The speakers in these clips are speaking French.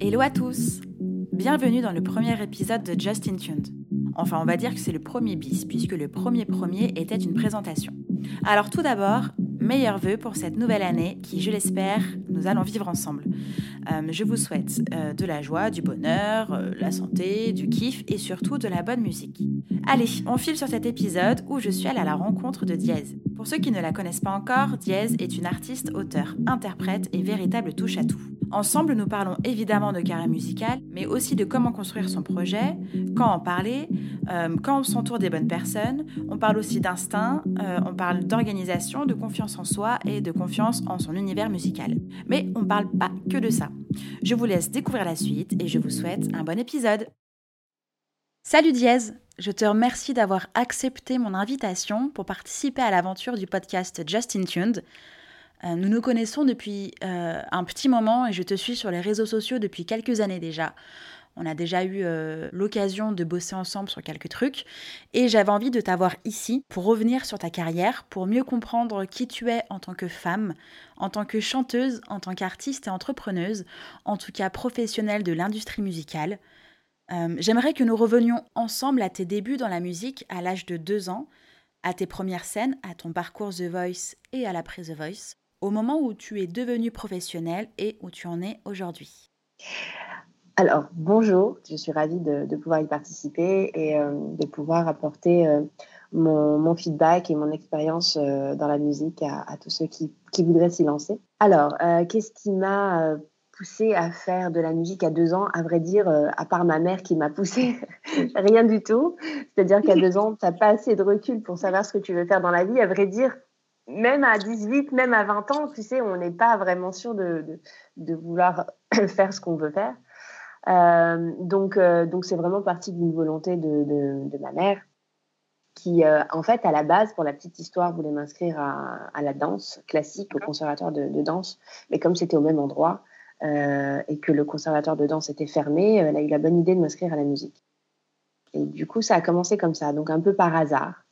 Hello à tous Bienvenue dans le premier épisode de Just Tuned. Enfin, on va dire que c'est le premier bis, puisque le premier premier était une présentation. Alors tout d'abord, meilleurs vœux pour cette nouvelle année qui, je l'espère, nous allons vivre ensemble. Euh, je vous souhaite euh, de la joie, du bonheur, euh, la santé, du kiff et surtout de la bonne musique. Allez, on file sur cet épisode où je suis allée à la rencontre de Diez. Pour ceux qui ne la connaissent pas encore, Diez est une artiste, auteur, interprète et véritable touche-à-tout. Ensemble, nous parlons évidemment de carrière musicale, mais aussi de comment construire son projet, quand en parler, quand on s'entoure des bonnes personnes. On parle aussi d'instinct, on parle d'organisation, de confiance en soi et de confiance en son univers musical. Mais on ne parle pas que de ça. Je vous laisse découvrir la suite et je vous souhaite un bon épisode. Salut Diez, je te remercie d'avoir accepté mon invitation pour participer à l'aventure du podcast Justin Tuned. Euh, nous nous connaissons depuis euh, un petit moment et je te suis sur les réseaux sociaux depuis quelques années déjà. On a déjà eu euh, l'occasion de bosser ensemble sur quelques trucs et j'avais envie de t'avoir ici pour revenir sur ta carrière, pour mieux comprendre qui tu es en tant que femme, en tant que chanteuse, en tant qu'artiste et entrepreneuse, en tout cas professionnelle de l'industrie musicale. Euh, j'aimerais que nous revenions ensemble à tes débuts dans la musique à l'âge de deux ans, à tes premières scènes, à ton parcours The Voice et à l'après The Voice, au moment où tu es devenue professionnelle et où tu en es aujourd'hui. Alors, bonjour, je suis ravie de, pouvoir y participer et euh, de pouvoir apporter euh, mon, feedback et mon expérience dans la musique à, tous ceux qui, voudraient s'y lancer. Alors, qu'est-ce qui m'a à faire de la musique à deux ans À vrai dire, à part ma mère qui m'a poussé, rien du tout. C'est-à-dire qu'à deux ans, tu n'as pas assez de recul pour savoir ce que tu veux faire dans la vie. À vrai dire, même à 18, même à 20 ans, tu sais, on n'est pas vraiment sûr de vouloir faire ce qu'on veut faire. Euh, donc, euh, donc c'est vraiment parti d'une volonté de, de, ma mère qui, euh, en fait, à la base, pour la petite histoire, voulait m'inscrire à, à, la danse classique, au conservatoire de, de danse. Mais comme c'était au même endroit et que le conservatoire de danse était fermé, elle a eu la bonne idée de m'inscrire à la musique. Et du coup, ça a commencé comme ça, donc un peu par hasard.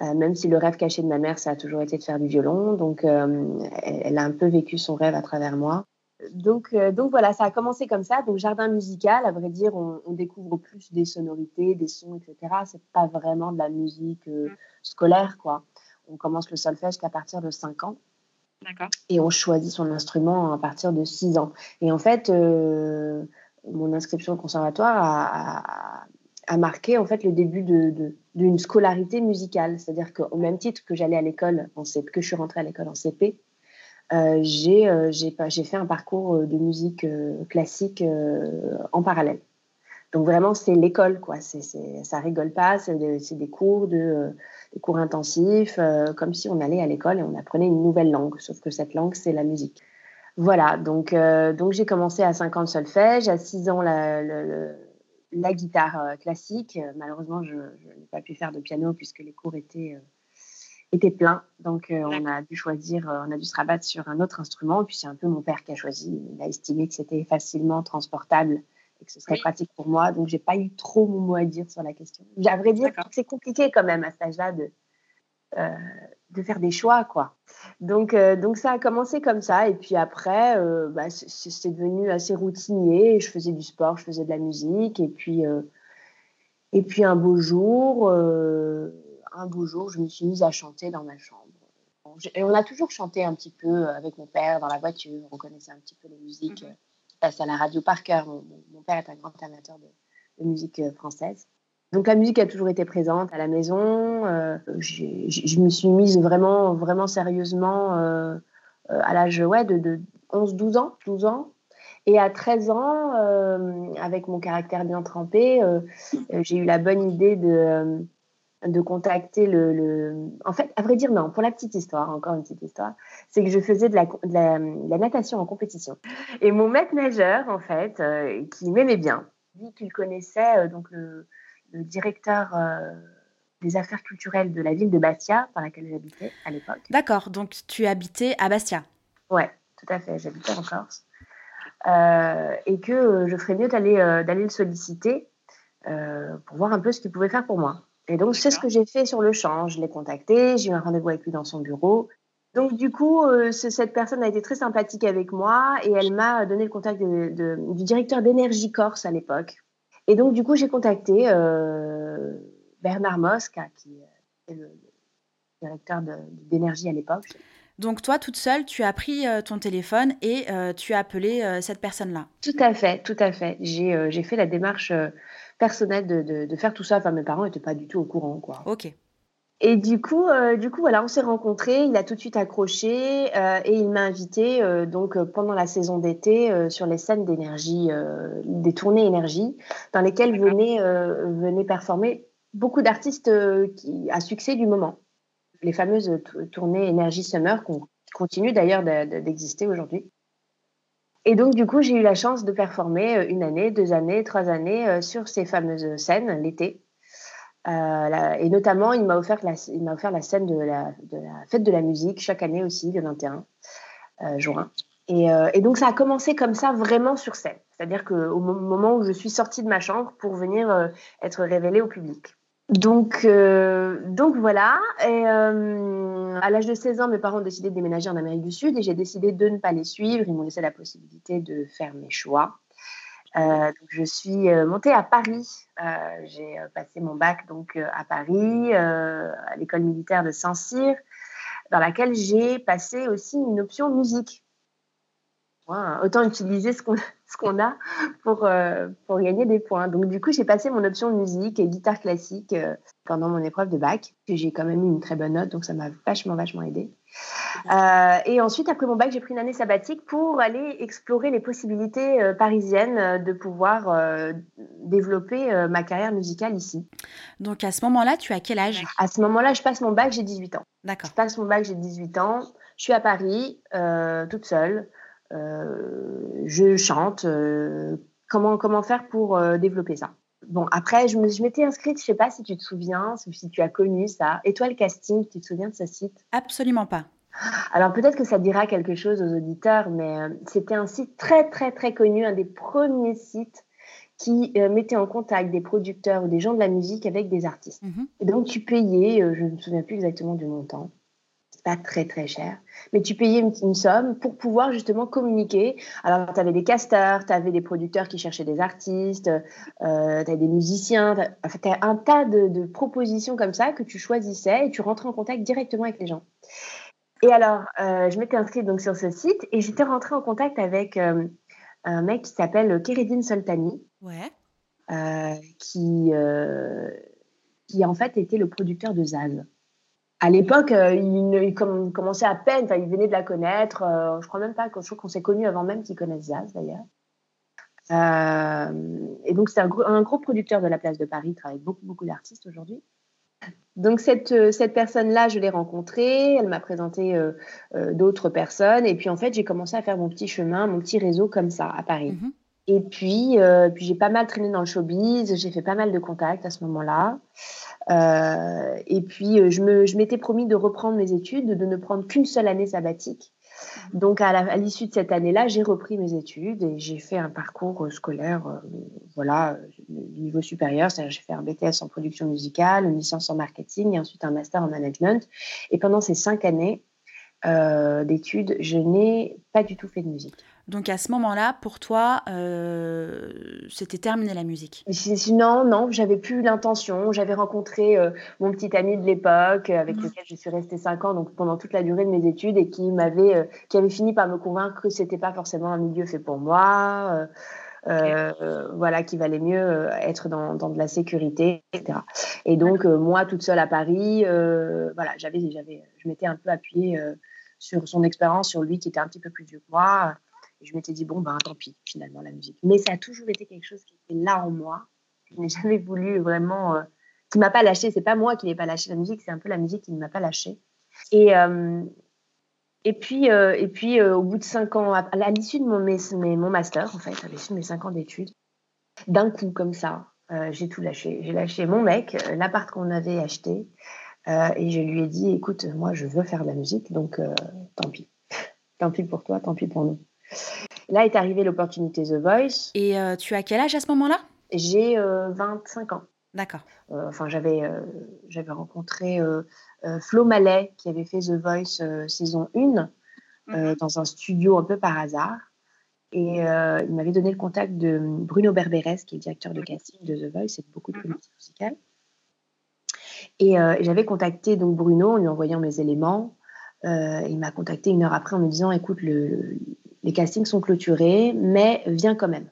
même si le rêve caché de ma mère, ça a toujours été de faire du violon. Donc, elle a un peu vécu son rêve à travers moi donc, euh, donc voilà, ça a commencé comme ça. Donc jardin musical, à vrai dire, on, découvre plus des sonorités, des sons, etc. C'est pas vraiment de la musique euh, mm. scolaire, quoi. On commence le solfège qu'à partir de 5 ans. Et on choisit son instrument à partir de 6 ans. Et en fait, euh, mon inscription au conservatoire a, marqué en fait le début d'une scolarité musicale. C'est-à-dire qu'au même titre que j'allais à l'école que je suis rentrée à l'école en CP, euh, euh, j'ai fait un parcours de musique classique en parallèle. Donc vraiment, c'est l'école, quoi. C'est, ça rigole pas, c'est des, cours de, des cours intensifs, comme si on allait à l'école et on apprenait une nouvelle langue, sauf que cette langue, c'est la musique. Voilà, donc, donc j'ai commencé à 5 ans de solfège, à 6 ans la, la guitare classique. Malheureusement, je, je n'ai pas pu faire de piano puisque les cours étaient était plein. Donc, euh, on a dû choisir, euh, on a dû se rabattre sur un autre instrument. Puis, c'est un peu mon père qui a choisi. Il a estimé que c'était facilement transportable et que ce serait pratique pour moi. Donc, j'ai pas eu trop mon mot à dire sur la question. À vrai dire, c'est compliqué quand même à cet âge-là de, euh, de faire des choix, quoi. Donc, donc, ça a commencé comme ça. Et puis après, bah, c'est devenu assez routinier. Je faisais du sport, je faisais de la musique. Et puis, et puis un beau jour un beau jour, je me suis mise à chanter dans ma chambre. Et on a toujours chanté un petit peu euh, avec mon père dans la voiture. On connaissait un petit peu les musiques mhm. Passent à la radio par cœur. Mon, père est un grand amateur de, musique euh, française. Donc la musique a toujours été présente à la maison. Euh, je me suis mise vraiment, vraiment sérieusement à l'âge ouais, de, 11-12 ans, 12 ans. Et à 13 ans, avec mon caractère bien trempé, j'ai eu la bonne idée de de contacter le, En fait, à vrai dire, non, pour la petite histoire, encore une petite histoire, c'est que je faisais de la, la, natation en compétition. Et mon maître nageur, en fait, euh, qui m'aimait bien, dit qu'il connaissait euh, donc le, directeur euh, des affaires culturelles de la ville de Bastia, par laquelle j'habitais à l'époque. D'accord, donc tu habitais à Bastia Ouais, tout à fait, j'habitais en Corse. et que je ferais mieux d'aller d'aller le solliciter pour voir un peu ce qu'il pouvait faire pour moi. Et donc, c'est ce que j'ai fait sur le champ. Je l'ai contacté, j'ai eu un rendez-vous avec lui dans son bureau. Donc, du coup, cette personne a été très sympathique avec moi et elle m'a donné le contact du directeur d'énergie Corse à l'époque. Et donc, du coup, j'ai contacté Bernard Mosca, qui est le directeur d'énergie à l'époque. Donc toi, toute seule, tu as pris euh, ton téléphone et euh, tu as appelé euh, cette personne-là. Tout à fait, tout à fait. J'ai fait la démarche personnelle de, de, faire tout ça. Enfin, mes parents n'étaient pas du tout au courant, quoi. Ok. Et du coup, du coup, voilà, on s'est rencontrés. Il a tout de suite accroché et il m'a invité donc pendant la saison d'été sur les scènes d'énergie, des tournées énergie, dans lesquelles venaient, venaient performer beaucoup d'artistes à succès du moment les fameuses tournées Énergie Summer qui continuent d'ailleurs d'exister aujourd'hui. Et donc, du coup, j'ai eu la chance de performer euh, une année, deux années, trois années euh, sur ces fameuses scènes l'été. Euh, et notamment, il m'a offert, la, offert la scène de la, fête de la musique chaque année aussi, le 21 juin. Et, et, donc, ça a commencé comme ça, vraiment sur scène. C'est-à-dire qu'au moment où je suis sortie de ma chambre pour venir être révélée au public. Donc, euh, donc voilà. Euh, à l'âge de 16 ans, mes parents ont décidé de déménager en Amérique du Sud et j'ai décidé de ne pas les suivre. Ils m'ont laissé la possibilité de faire mes choix. Euh, donc je suis montée à Paris. j'ai passé mon bac donc à Paris, à l'école militaire de Saint-Cyr, dans laquelle j'ai passé aussi une option musique. Autant utiliser ce qu'on qu'on a pour, euh, pour gagner des points. Donc, du coup, j'ai passé mon option musique et guitare classique euh, pendant mon épreuve de bac. J'ai quand même eu une très bonne note, donc ça m'a vachement, vachement aidé. Euh, et ensuite, après mon bac, j'ai pris une année sabbatique pour aller explorer les possibilités parisiennes de pouvoir développer ma carrière musicale ici. Donc, à ce moment-là, tu as quel âge? À ce moment-là, je passe mon bac, j'ai 18 ans. D'accord. Je passe mon bac, j'ai 18 ans. Je suis à Paris, toute seule. Euh, je chante. Euh, comment, comment faire pour euh, développer ça? Bon, après, je m'étais inscrite, je sais pas si tu te souviens, si tu as connu ça. Étoile Casting, tu te souviens de ce site? Absolument pas. Alors peut-être que ça dira quelque chose aux auditeurs, mais c'était un site très très très connu, un des premiers sites qui mettait en contact des producteurs ou des gens de la musique avec des artistes. Mhm. Et donc tu payais, je ne me souviens plus exactement du montant, pas très très cher, mais tu payais une, somme pour pouvoir justement communiquer. Alors, tu avais des casteurs, tu avais des producteurs qui cherchaient des artistes, euh, tu avais des musiciens, tu as un tas de, propositions comme ça que tu choisissais et tu rentrais en contact directement avec les gens. Et alors, euh, je m'étais inscrite donc sur ce site et j'étais rentrée en contact avec euh, un mec qui s'appelle Keredin Soltani, ouais. qui, qui en fait était le producteur de Zaz à l'époque, euh, il, commençait à peine, il venait de la connaître. Euh, je crois même pas, je qu'on s'est connus avant même qu'il connaisse Zaz d'ailleurs. Euh, et donc, c'est un, gros producteur de la place de Paris, il travaille avec beaucoup, beaucoup d'artistes aujourd'hui. Donc, cette, cette personne-là, je l'ai rencontrée, elle m'a présenté d'autres personnes, et puis en fait, j'ai commencé à faire mon petit chemin, mon petit réseau comme ça à Paris. Mm-hmm. Et puis, puis j'ai pas mal traîné dans le showbiz, j'ai fait pas mal de contacts à ce moment-là. Euh, et puis, euh, je m'étais promis de reprendre mes études, de ne prendre qu'une seule année sabbatique. Donc, à l'issue de cette année-là, j'ai repris mes études et j'ai fait un parcours euh, scolaire, voilà, niveau supérieur. C'est-à-dire, j'ai fait un BTS en production musicale, une licence en marketing et ensuite un master en management. Et pendant ces cinq années d'études, je n'ai pas du tout fait de musique. Donc à ce moment-là, pour toi, euh, c'était terminé la musique Non, non, j'avais plus l'intention. J'avais rencontré euh, mon petit ami de l'époque, euh, avec mmh. lequel je suis restée cinq ans, donc pendant toute la durée de mes études, et qui m'avait, qui avait fini par me convaincre que c'était pas forcément un milieu fait pour moi. voilà, qu'il valait mieux être dans, dans, de la sécurité, etc. Et donc, moi, toute seule à Paris, voilà, j'avais, j'avais, je m'étais un peu appuyée sur son expérience, sur lui qui était un petit peu plus vieux que moi. Je m'étais dit, bon, ben tant pis, finalement, la musique. Mais ça a toujours été quelque chose qui était là en moi. Je n'ai jamais voulu vraiment. Euh, qui m'a pas lâché. C'est pas moi qui n'ai pas lâché la musique, c'est un peu la musique qui ne m'a pas lâché. Et, euh, et puis, euh, et puis au bout de cinq ans, à, l'issue de mon, mes, mon master, en fait, à l'issue de mes cinq ans d'études, d'un coup, comme ça, j'ai tout lâché. J'ai lâché mon mec, l'appart qu'on avait acheté, et je lui ai dit, écoute, moi, je veux faire de la musique, donc tant pis. tant pis pour toi, tant pis pour nous. Là est arrivée l'opportunité The Voice. Et euh, tu as quel âge à ce moment-là? J'ai 25 ans. D'accord. enfin, j'avais j'avais rencontré Flo Mallet qui avait fait The Voice saison 1 mhm. dans un studio un peu par hasard. Et il m'avait donné le contact de Bruno Berberes, qui est directeur de casting de The Voice et de beaucoup de mhm. comédies musicales. Et, j'avais contacté donc Bruno en lui envoyant mes éléments. il m'a contacté une heure après en me disant écoute, le, les castings sont clôturés, mais viens quand même.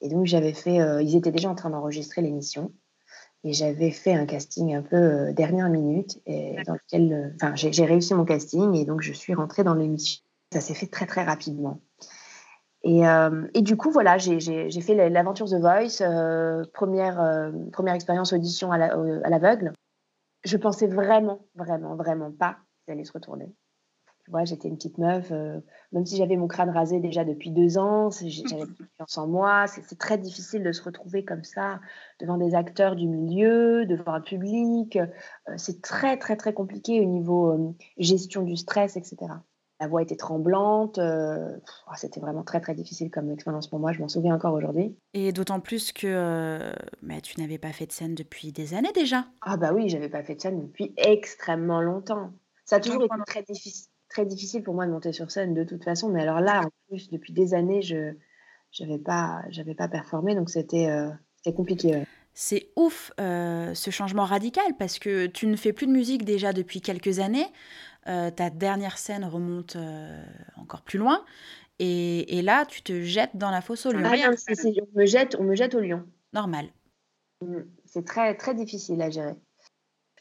Et donc j'avais fait, ils étaient déjà en train d'enregistrer l'émission. Et j'avais fait un casting un peu euh, dernière minute, et dans lequel, euh, enfin, j'ai réussi mon casting et donc je suis rentrée dans l'émission. Ça s'est fait très très rapidement. Et, euh, et du coup, voilà, j'ai fait l'aventure The Voice, première, première expérience audition à l'aveugle. je pensais vraiment, vraiment, vraiment pas que allait se retourner j'étais une petite meuf, euh, même si j'avais mon crâne rasé déjà depuis deux ans, j'avais confiance en moi. C'est très difficile de se retrouver comme ça devant des acteurs du milieu, devant un public. Euh, c'est très, très, très compliqué au niveau euh, gestion du stress, etc. La voix était tremblante. Oh, c'était vraiment très, très difficile comme expérience pour moi. Je m'en souviens encore aujourd'hui. Et d'autant plus que mais tu n'avais pas fait de scène depuis des années déjà. Ah bah oui, j'avais pas fait de scène depuis extrêmement longtemps. Ça a toujours été très difficile très difficile pour moi de monter sur scène de toute façon. Mais alors là, en plus, depuis des années, je n'avais pas, pas performé, donc c'était euh, compliqué. C'est ouf euh, ce changement radical parce que tu ne fais plus de musique déjà depuis quelques années. Euh, ta dernière scène remonte encore plus loin. Et, et, là, tu te jettes dans la fosse au lion. Ah, on, me jette, on me jette au lion. Normal. Mmh, c'est très, très difficile à gérer.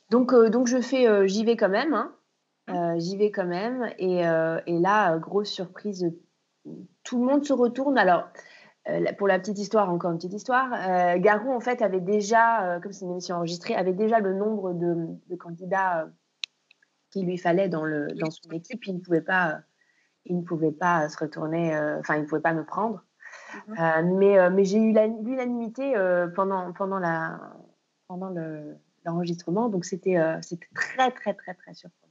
Donc, donc je fais, j'y vais quand même. Hein. Euh, j'y vais quand même. Et, euh, et là, euh, grosse surprise, tout le monde se retourne. Alors, pour la petite histoire, encore une petite histoire, Garou, en fait, avait déjà, comme c'est une émission enregistrée, avait déjà le nombre de, de candidats qu'il lui fallait dans, le, dans son équipe. Il ne pouvait pas, il ne pouvait pas se retourner, enfin, il ne pouvait pas me prendre. Mhm. mais mais j'ai eu l'unanimité pendant, pendant, la, pendant l'enregistrement, donc c'était c'était très, très, très, très surprenant.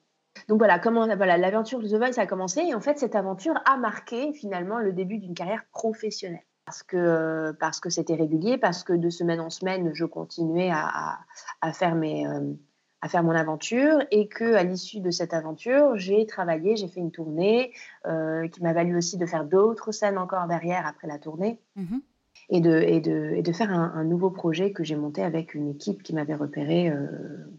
Donc voilà, comment voilà, l'aventure de The Voice a commencé et en fait cette aventure a marqué finalement le début d'une carrière professionnelle parce que parce que c'était régulier, parce que de semaine en semaine je continuais à, à, faire mes euh, à faire mon aventure et que à l'issue de cette aventure j'ai travaillé, j'ai fait une tournée euh, qui m'a valu aussi de faire d'autres scènes encore derrière après la tournée. Mm-hmm. Et de, et, de, et de, faire un, nouveau projet que j'ai monté avec une équipe qui m'avait repéré euh,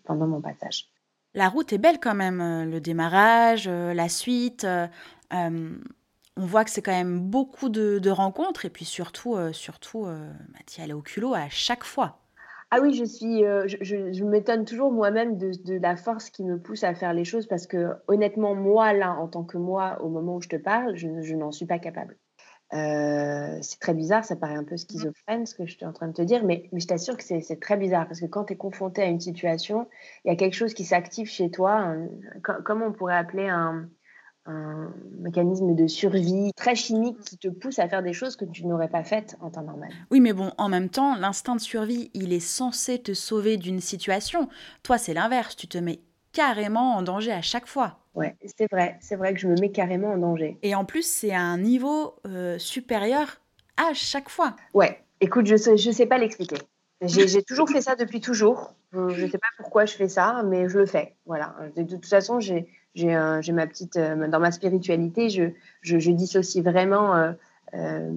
pendant mon passage la route est belle quand même, euh, le démarrage, euh, la suite. Euh, on voit que c'est quand même beaucoup de, rencontres et puis surtout, surtout, bah, tu y au culot à chaque fois. Ah oui, je suis, je, m'étonne toujours moi-même de, la force qui me pousse à faire les choses parce que honnêtement, moi là, en tant que moi, au moment où je te parle, je n'en suis pas capable. Euh, c'est très bizarre, ça paraît un peu schizophrène ce que je suis en train de te dire, mais, mais je t'assure que c'est très bizarre parce que quand tu es confronté à une situation, il y a quelque chose qui s'active chez toi, comment on pourrait appeler un, un, mécanisme de survie très chimique qui te pousse à faire des choses que tu n'aurais pas faites en temps normal. Oui, mais bon, en même temps, l'instinct de survie, il est censé te sauver d'une situation. Toi, c'est l'inverse, tu te mets carrément en danger à chaque fois. Ouais, c'est vrai, c'est vrai que je me mets carrément en danger. Et en plus, c'est à un niveau euh, supérieur à chaque fois. Ouais, écoute, je ne sais, sais pas l'expliquer. J'ai toujours fait ça depuis toujours. Je ne sais pas pourquoi je fais ça, mais je le fais. Voilà. De, toute façon, j'ai ma petite. Euh, dans ma spiritualité, je, je, je dissocie vraiment euh,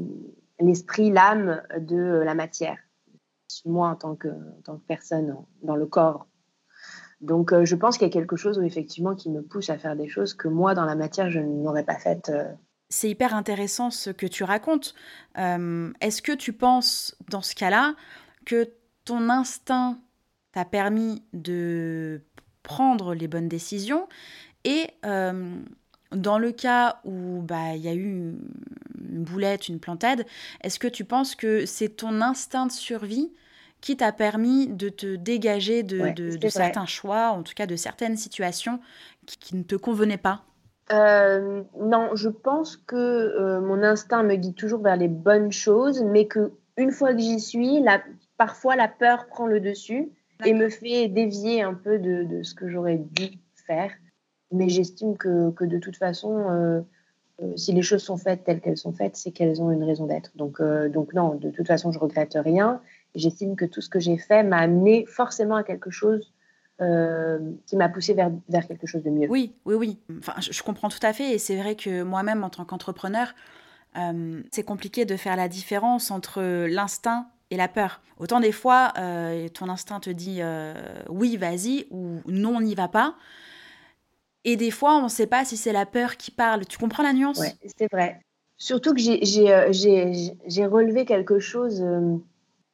l'esprit, l'âme de la matière. Moi, en tant que, en tant que personne dans le corps donc, euh, je pense qu'il y a quelque chose, effectivement, qui me pousse à faire des choses que moi, dans la matière, je n'aurais pas faites. Euh. C'est hyper intéressant ce que tu racontes. Euh, est-ce que tu penses, dans ce cas-là, que ton instinct t'a permis de prendre les bonnes décisions et dans le cas où bah, il y a eu une boulette, une plantade, est-ce que tu penses que c'est ton instinct de survie qui t'a permis de te dégager de, certains choix, en tout cas de certaines situations qui, ne te convenaient pas? Euh, Non, je pense que euh, mon instinct me guide toujours vers les bonnes choses, mais que une fois que j'y suis, la, parfois la peur prend le dessus et me fait dévier un peu de, ce que j'aurais dû faire. Mais j'estime que, que, de toute façon, euh, si les choses sont faites telles qu'elles sont faites, c'est qu'elles ont une raison d'être. Donc, donc non, de toute façon, je regrette rien J'estime que tout ce que j'ai fait m'a amené forcément à quelque chose euh, qui m'a poussé vers, vers quelque chose de mieux. Oui, oui, oui. Enfin, je, comprends tout à fait. Et c'est vrai que moi-même, en tant qu'entrepreneur, euh, c'est compliqué de faire la différence entre l'instinct et la peur. Autant des fois, euh, ton instinct te dit oui, vas-y, ou non, on n'y va pas. Et des fois, on ne sait pas si c'est la peur qui parle. Tu comprends la nuance? Oui, c'est vrai. Surtout que j'ai relevé quelque chose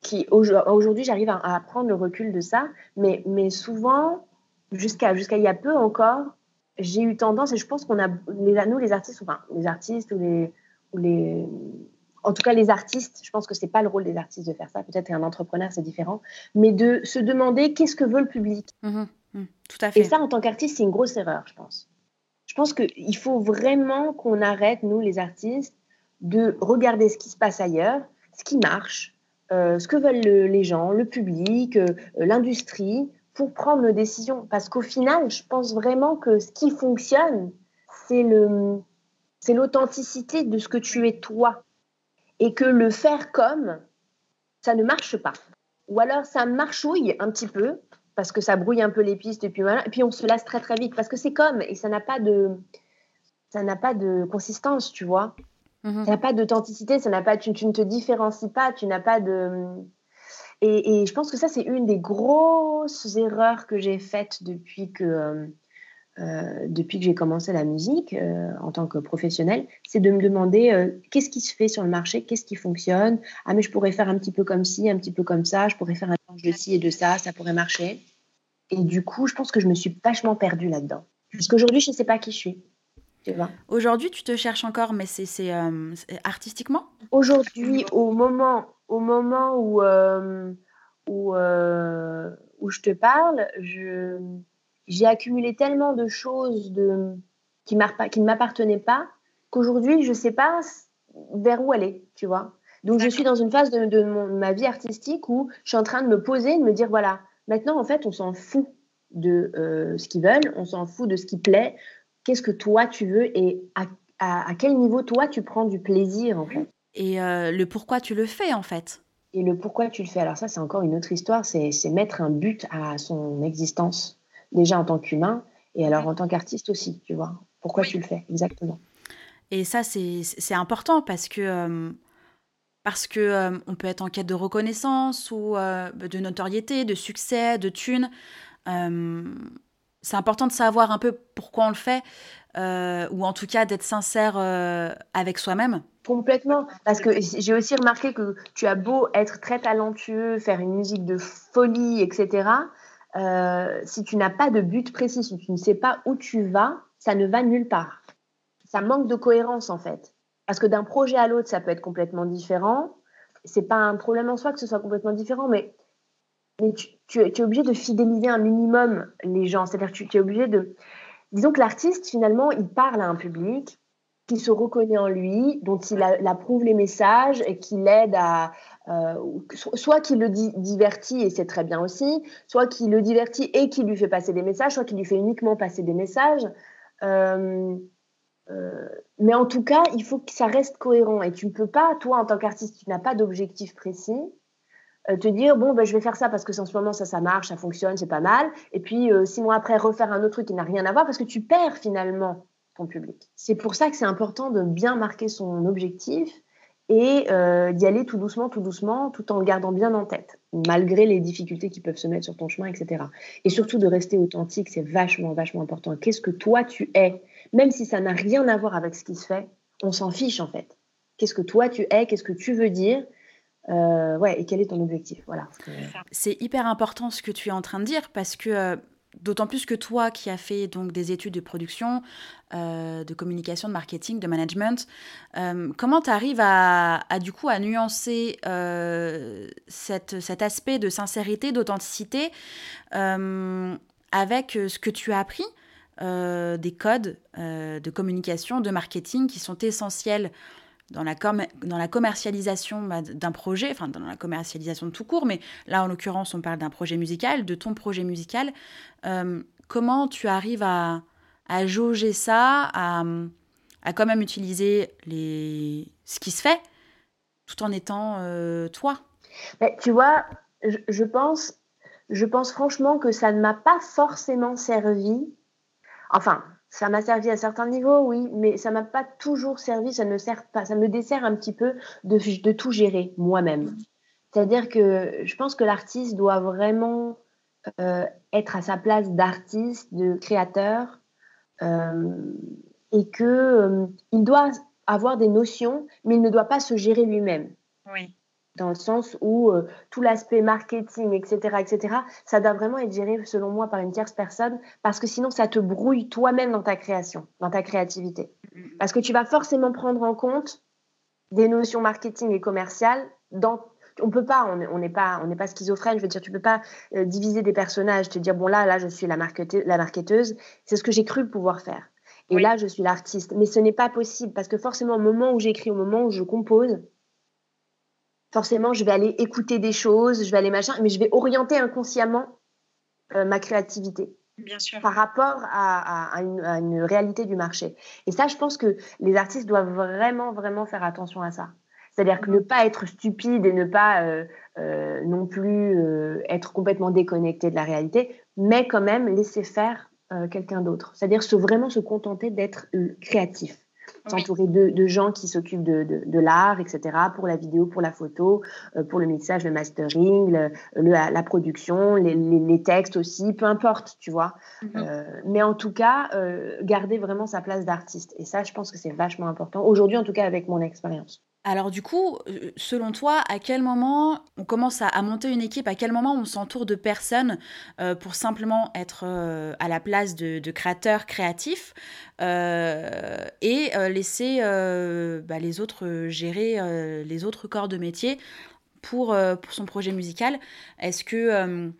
qui aujourd'hui j'arrive à, prendre le recul de ça, mais, mais souvent, jusqu'à jusqu'à il y a peu encore, j'ai eu tendance, et je pense qu'on a, les, nous les artistes, enfin les artistes ou les, ou les, en tout cas les artistes, je pense que c'est pas le rôle des artistes de faire ça, peut-être un entrepreneur c'est différent, mais de se demander qu'est-ce que veut le public. Mmh mmh, tout à fait. Et ça en tant qu'artiste c'est une grosse erreur, je pense. Je pense qu'il faut vraiment qu'on arrête, nous les artistes, de regarder ce qui se passe ailleurs, ce qui marche, ce que veulent les gens, le public, euh, l'industrie, pour prendre nos décisions. Parce qu'au final, je pense vraiment que ce qui fonctionne, c'est le, c'est l'authenticité de ce que tu es toi. Et que le faire comme, ça ne marche pas. Ou alors ça marchouille un petit peu, parce que ça brouille un peu les pistes, et puis, et puis on se lasse très très vite, parce que c'est comme, et ça n'a pas ça n'a pas de consistance, tu vois. Mmh. Ça n'a pas d'authenticité, ça n'a pas, tu, ne te différencies pas, tu n'as pas de. Et, je pense que ça, c'est une des grosses erreurs que j'ai faites depuis que, euh, euh, que j'ai commencé la musique euh, en tant que professionnelle, c'est de me demander qu'est-ce qui se fait sur le marché, qu'est-ce qui fonctionne? Ah, mais je pourrais faire un petit peu comme ci, un petit peu comme ça, je pourrais faire un mélange de ci et de ça, ça pourrait marcher. Et du coup, je pense que je me suis vachement perdue là-dedans. Parce qu'aujourd'hui, je ne sais pas qui je suis. Aujourd'hui, tu te cherches encore, mais c'est euh, artistiquement? Aujourd'hui, au moment, au moment où, euh, où, euh, où je te parle, j'ai accumulé tellement de choses de, qui, qui ne m'appartenaient pas qu'aujourd'hui, je ne sais pas vers où aller, tu vois. Donc, je suis dans une phase de, de, ma vie artistique où je suis en train de me poser, de me dire, voilà, maintenant, en fait, on s'en fout de ce qu'ils veulent, on s'en fout de ce qui plaît, qu'est-ce que toi tu veux et à, à, quel niveau toi tu prends du plaisir en fait? Et euh, le pourquoi tu le fais en fait. Et le pourquoi tu le fais? Alors ça c'est encore une autre histoire, c'est mettre un but à son existence, déjà en tant qu'humain et alors en tant qu'artiste aussi, tu vois. Pourquoi tu le fais exactement. Et ça c'est important parce que... Euh, parce que euh, on peut être en quête de reconnaissance ou de notoriété, de succès, de thunes c'est important de savoir un peu pourquoi on le fait, euh, ou en tout cas d'être sincère euh, avec soi-même. Complètement, parce que j'ai aussi remarqué que tu as beau être très talentueux, faire une musique de folie, etc. Euh, si tu n'as pas de but précis, si tu ne sais pas où tu vas, ça ne va nulle part. Ça manque de cohérence en fait. Parce que d'un projet à l'autre, ça peut être complètement différent. C'est pas un problème en soi que ce soit complètement différent, mais mais tu, es obligé de fidéliser un minimum les gens. C'est-à-dire que tu, es obligé de... Disons que l'artiste, finalement, il parle à un public qui se reconnaît en lui, dont il, approuve les messages et qui l'aide à... Euh, soit qu'il le divertit, et c'est très bien aussi, soit qu'il le divertit et qu'il lui fait passer des messages, soit qu'il lui fait uniquement passer des messages. Euh, euh, mais en tout cas, il faut que ça reste cohérent. Et tu ne peux pas, toi, en tant qu'artiste, tu n'as pas d'objectif précis. Euh, te dire bon ben je vais faire ça parce que en ce moment ça ça marche ça fonctionne c'est pas mal. Et puis euh, six mois après refaire un autre truc qui n'a rien à voir parce que tu perds finalement ton public. C'est pour ça que c'est important de bien marquer son objectif et euh, d'y aller tout doucement tout doucement tout en le gardant bien en tête malgré les difficultés qui peuvent se mettre sur ton chemin etc et surtout de rester authentique c'est vachement vachement important. Qu'est-ce que toi tu es? Même si ça n'a rien à voir avec ce qui se fait on s'en fiche en fait. Qu'est-ce que toi tu es? Qu'est-ce que tu veux dire? Euh, ouais, et quel est ton objectif Voilà. C'est hyper important ce que tu es en train de dire parce que euh, d'autant plus que toi qui as fait donc des études de production, euh, de communication, de marketing, de management, comment tu arrives à, du coup à nuancer cette, cet aspect de sincérité, d'authenticité avec ce que tu as appris des codes de communication, de marketing qui sont essentiels dans la, dans la commercialisation bah, d'un projet, enfin dans la commercialisation de tout court, mais là en l'occurrence on parle d'un projet musical, de ton projet musical, euh, comment tu arrives à, à jauger ça, à, à, quand même utiliser les, ce qui se fait, tout en étant euh, toi? Tu vois, je, pense, je pense franchement que ça ne m'a pas forcément servi. Enfin, ça m'a servi à certains niveaux, oui, mais ça m'a pas toujours servi. Ça ne sert pas, ça me dessert un petit peu de, de tout gérer moi-même. C'est-à-dire que je pense que l'artiste doit vraiment euh, être à sa place d'artiste, de créateur, euh, et que euh, il doit avoir des notions, mais il ne doit pas se gérer lui-même. Oui dans le sens où euh, tout l'aspect marketing, etc., etc., ça doit vraiment être géré, selon moi, par une tierce personne, parce que sinon, ça te brouille toi-même dans ta création, dans ta créativité. Mm-hmm. Parce que tu vas forcément prendre en compte des notions marketing et commerciales dans on peut pas, on n'est pas, on n'est pas schizophrène. Je veux dire, tu peux pas euh, diviser des personnages, te dire bon là, là, je suis la, la marketeuse. C'est ce que j'ai cru pouvoir faire. Et là, je suis l'artiste. Mais ce n'est pas possible parce que forcément, au moment où j'écris, au moment où je compose, forcément, je vais aller écouter des choses, je vais aller machin, mais je vais orienter inconsciemment euh, ma créativité. Bien sûr. Par rapport à, une, réalité du marché. Et ça, je pense que les artistes doivent vraiment, vraiment faire attention à ça. C'est-à-dire que ne pas être stupide et ne pas euh, euh, non plus être complètement déconnecté de la réalité, mais quand même laisser faire quelqu'un d'autre. C'est-à-dire se, vraiment se contenter d'être créatif s'entourer de, gens qui s'occupent de, l'art, etc., pour la vidéo, pour la photo, euh, pour le mixage, le mastering, la, production, les, textes aussi, peu importe, tu vois. Mhm. Euh, mais en tout cas, euh, garder vraiment sa place d'artiste. Et ça, je pense que c'est vachement important, aujourd'hui en tout cas avec mon expérience. Alors du coup, euh, selon toi, à quel moment on commence à, monter une équipe? À quel moment on s'entoure de personnes euh, pour simplement être euh, à la place de, créateurs créatifs et laisser bah, les autres gérer les autres corps de métier pour, son projet musical? Est-ce que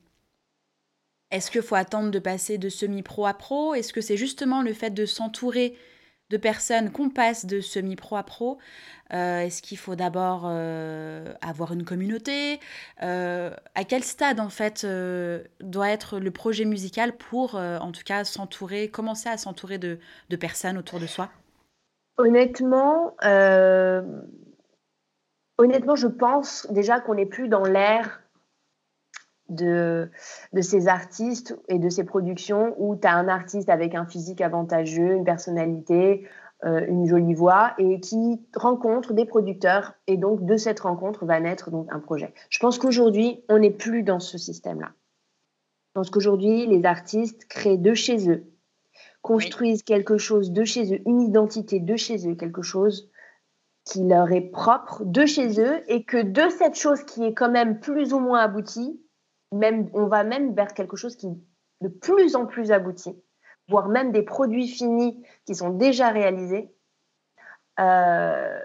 est-ce qu'il faut attendre de passer de semi-pro à pro? Est-ce que c'est justement le fait de s'entourer de personnes qu'on passe de semi-pro à pro euh, Est-ce qu'il faut d'abord euh, avoir une communauté euh, À quel stade, en fait, doit être le projet musical pour, en tout cas, s'entourer, commencer à s'entourer de, de, personnes autour de soi? Honnêtement, honnêtement, je pense déjà qu'on n'est plus dans l'ère de, de ces artistes et de ces productions où tu as un artiste avec un physique avantageux, une personnalité, euh, une jolie voix et qui rencontre des producteurs et donc de cette rencontre va naître donc un projet. Je pense qu'aujourd'hui, on n'est plus dans ce système-là. Je pense qu'aujourd'hui, les artistes créent de chez eux, construisent quelque chose de chez eux, une identité de chez eux, quelque chose qui leur est propre de chez eux et que de cette chose qui est quand même plus ou moins aboutie, on va même vers quelque chose qui de plus en plus abouti, voire même des produits finis qui sont déjà réalisés. Euh,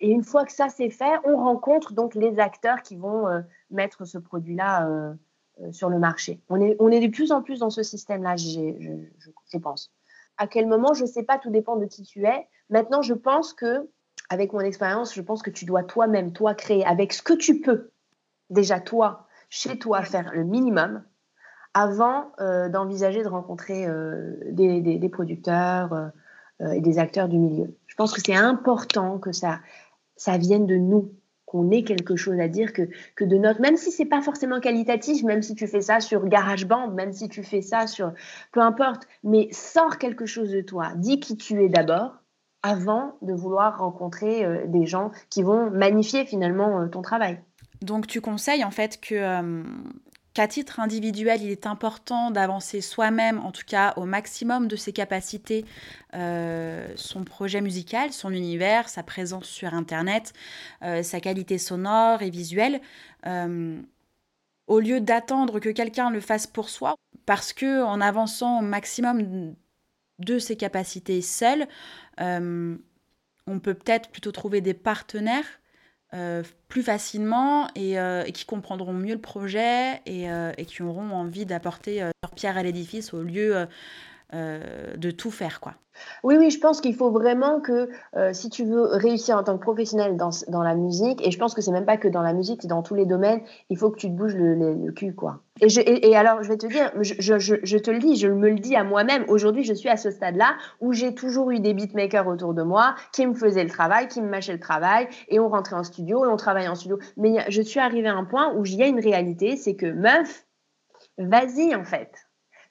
et une fois que ça c'est fait, on rencontre donc les acteurs qui vont euh, mettre ce produit-là euh, sur le marché. On est, on est de plus en plus dans ce système-là, je, je, pense. À quel moment, je ne sais pas, tout dépend de qui tu es. Maintenant, je pense que, avec mon expérience, je pense que tu dois toi-même, toi, créer avec ce que tu peux. Déjà, toi, chez toi, faire le minimum avant euh, d'envisager de rencontrer euh, des, producteurs euh, et des acteurs du milieu. Je pense que c'est important que ça, ça vienne de nous, qu'on ait quelque chose à dire, que, que de notre, même si c'est pas forcément qualitatif, même si tu fais ça sur GarageBand, même si tu fais ça sur, peu importe, mais sors quelque chose de toi, dis qui tu es d'abord, avant de vouloir rencontrer des gens qui vont magnifier finalement ton travail. Donc tu conseilles en fait euh, qu'à titre individuel, il est important d'avancer soi-même, en tout cas au maximum de ses capacités, euh, son projet musical, son univers, sa présence sur Internet, euh, sa qualité sonore et visuelle, au lieu d'attendre que quelqu'un le fasse pour soi, parce que en avançant au maximum de ses capacités seul, on peut peut-être plutôt trouver des partenaires euh, plus facilement euh, et, qui comprendront mieux le projet et, euh, et qui auront envie d'apporter leur pierre à l'édifice au lieu de tout faire, quoi. Oui, oui, je pense qu'il faut vraiment que euh, si tu veux réussir en tant que professionnel dans, la musique, et je pense que c'est même pas que dans la musique, c'est dans tous les domaines, il faut que tu te bouges le, cul, quoi. Et, et, alors, je vais te dire, je, je, te le dis, je me le dis à moi-même. Aujourd'hui, je suis à ce stade-là où j'ai toujours eu des beatmakers autour de moi qui me faisaient le travail, qui me mâchaient le travail, et on rentrait en studio, on travaillait en studio. Mais je suis arrivée à un point où il y a une réalité, c'est que meuf, vas-y en fait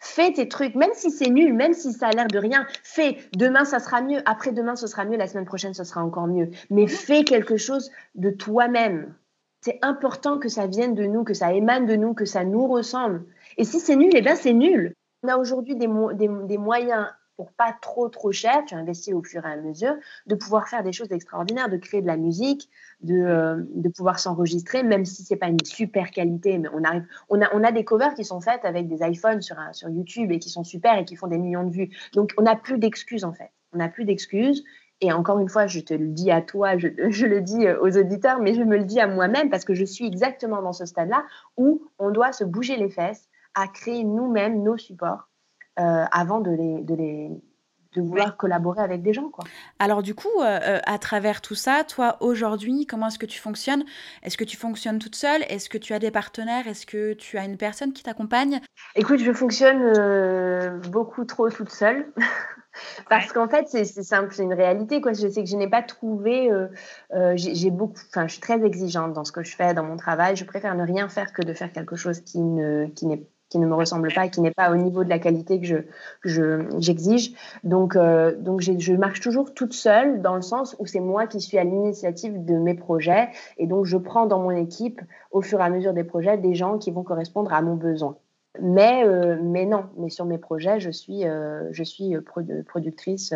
Fais tes trucs, même si c'est nul, même si ça a l'air de rien, fais. Demain, ça sera mieux. Après-demain, ce sera mieux. La semaine prochaine, ce sera encore mieux. Mais fais quelque chose de toi-même. C'est important que ça vienne de nous, que ça émane de nous, que ça nous ressemble. Et si c'est nul, eh bien, c'est nul. On a aujourd'hui des, des, des moyens pour pas trop trop cher, tu investis au fur et à mesure, de pouvoir faire des choses extraordinaires, de créer de la musique, de, euh, de pouvoir s'enregistrer, même si c'est pas une super qualité, mais on arrive, on a, on a des covers qui sont faites avec des iPhones sur, sur YouTube et qui sont super et qui font des millions de vues. Donc on n'a plus d'excuses en fait, on n'a plus d'excuses. Et encore une fois, je te le dis à toi, je, je, le dis aux auditeurs, mais je me le dis à moi-même parce que je suis exactement dans ce stade-là où on doit se bouger les fesses à créer nous-mêmes nos supports euh, avant de les, de les de vouloir collaborer avec des gens. Quoi. Alors du coup, euh, euh, à travers tout ça, toi aujourd'hui, comment est-ce que tu fonctionnes? Est-ce que tu fonctionnes toute seule? Est-ce que tu as des partenaires? Est-ce que tu as une personne qui t'accompagne? Écoute, je fonctionne beaucoup trop toute seule. Parce qu'en fait, c'est simple, c'est une réalité. Quoi. Je sais que je n'ai pas trouvé. j'ai beaucoup. Enfin, je suis très exigeante dans ce que je fais, dans mon travail. Je préfère ne rien faire que de faire quelque chose qui ne qui n'est qui ne me ressemble pas et qui n'est pas au niveau de la qualité que je, j'exige. donc, euh, donc je marche toujours toute seule dans le sens où c'est moi qui suis à l'initiative de mes projets et donc je prends dans mon équipe au fur et à mesure des projets des gens qui vont correspondre à mon besoin. Mais, euh, mais non, mais sur mes projets, je suis, euh, je suis productrice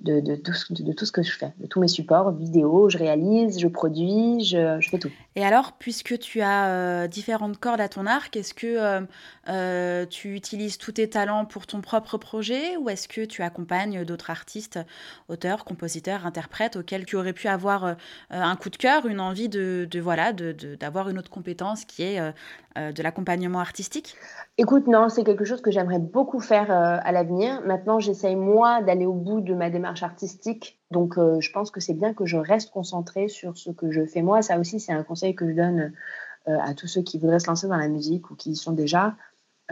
de, de, tout ce, que je fais, de tous mes supports vidéo, je réalise, je produis, je fais tout. Et alors, puisque tu as euh, différentes cordes à ton arc, est-ce que euh, euh, tu utilises tous tes talents pour ton propre projet ou est-ce que tu accompagnes d'autres artistes, auteurs, compositeurs, interprètes auxquels tu aurais pu avoir un coup de cœur, une envie de, de voilà, d'avoir une autre compétence qui est de l'accompagnement artistique? Écoute, non, c'est quelque chose que j'aimerais beaucoup faire à l'avenir. Maintenant, j'essaye moi d'aller au bout de ma démarche artistique. Donc, euh, je pense que c'est bien que je reste concentrée sur ce que je fais moi. Ça aussi, c'est un conseil que je donne euh, à tous ceux qui voudraient se lancer dans la musique ou qui y sont déjà.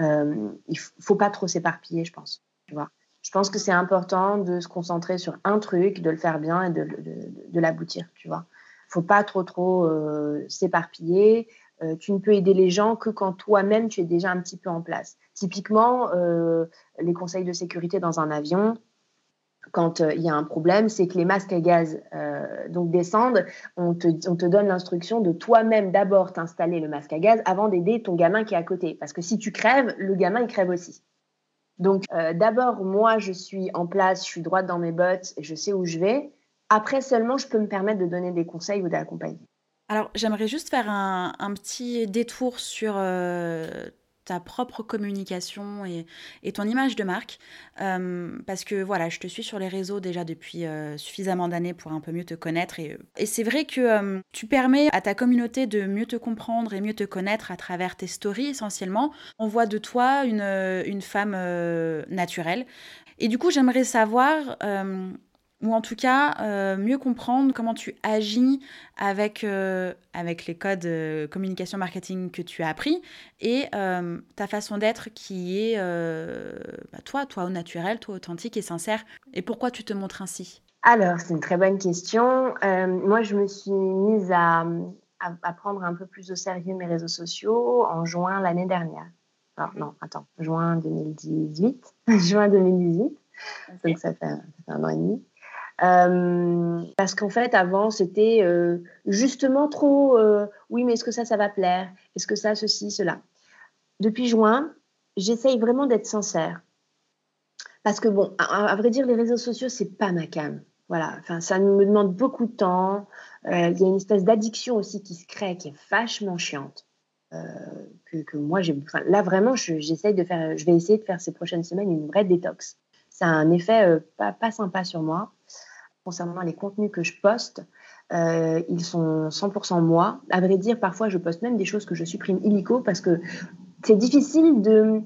Euh, il faut pas trop s'éparpiller, je pense. Tu vois je pense que c'est important de se concentrer sur un truc, de le faire bien et de, l'aboutir, tu vois. Faut pas trop trop s'éparpiller. tu ne peux aider les gens que quand toi-même tu es déjà un petit peu en place. Typiquement, les conseils de sécurité dans un avion, quand euh, il y a un problème, c'est que les masques à gaz euh, donc descendent. On te, on te donne l'instruction de toi-même d'abord t'installer le masque à gaz avant d'aider ton gamin qui est à côté. Parce que si tu crèves, le gamin il crève aussi. Donc euh, d'abord, moi je suis en place, je suis droite dans mes bottes, je sais où je vais. Après seulement, je peux me permettre de donner des conseils ou d'accompagner. Alors j'aimerais juste faire un petit détour sur ta propre communication et, ton image de marque. Euh, parce que voilà, je te suis sur les réseaux déjà depuis euh, suffisamment d'années pour un peu mieux te connaître. Et, et c'est vrai que euh, tu permets à ta communauté de mieux te comprendre et mieux te connaître à travers tes stories essentiellement. On voit de toi une, une femme naturelle. Et du coup, j'aimerais savoir ou en tout cas euh, mieux comprendre comment tu agis avec, euh, avec les codes euh, communication marketing que tu as appris et ta façon d'être qui est bah, toi, toi au naturel, toi authentique et sincère. Et pourquoi tu te montres ainsi? Alors, c'est une très bonne question. moi, je me suis mise à, à, prendre un peu plus au sérieux mes réseaux sociaux en juin l'année dernière. Alors, non, attends, juin 2018. juin 2018. Donc, ça fait, ça fait un an et demi. Euh, parce qu'en fait, avant, c'était euh, justement trop, euh, oui, mais est-ce que ça, ça va plaire? Est-ce que ça, ceci, cela? Depuis juin, j'essaye vraiment d'être sincère. Parce que, bon, à, vrai dire, les réseaux sociaux, c'est pas ma cam. Voilà, enfin, ça me demande beaucoup de temps. Il y a une espèce d'addiction aussi qui se crée, qui est vachement chiante. que, moi, j'ai. là, vraiment, j'essaye de faire. Je vais essayer de faire ces prochaines semaines une vraie détox. Ça a un effet pas, pas sympa sur moi concernant les contenus que je poste, euh, ils sont 100% moi. À vrai dire, parfois, je poste même des choses que je supprime illico parce que c'est difficile de,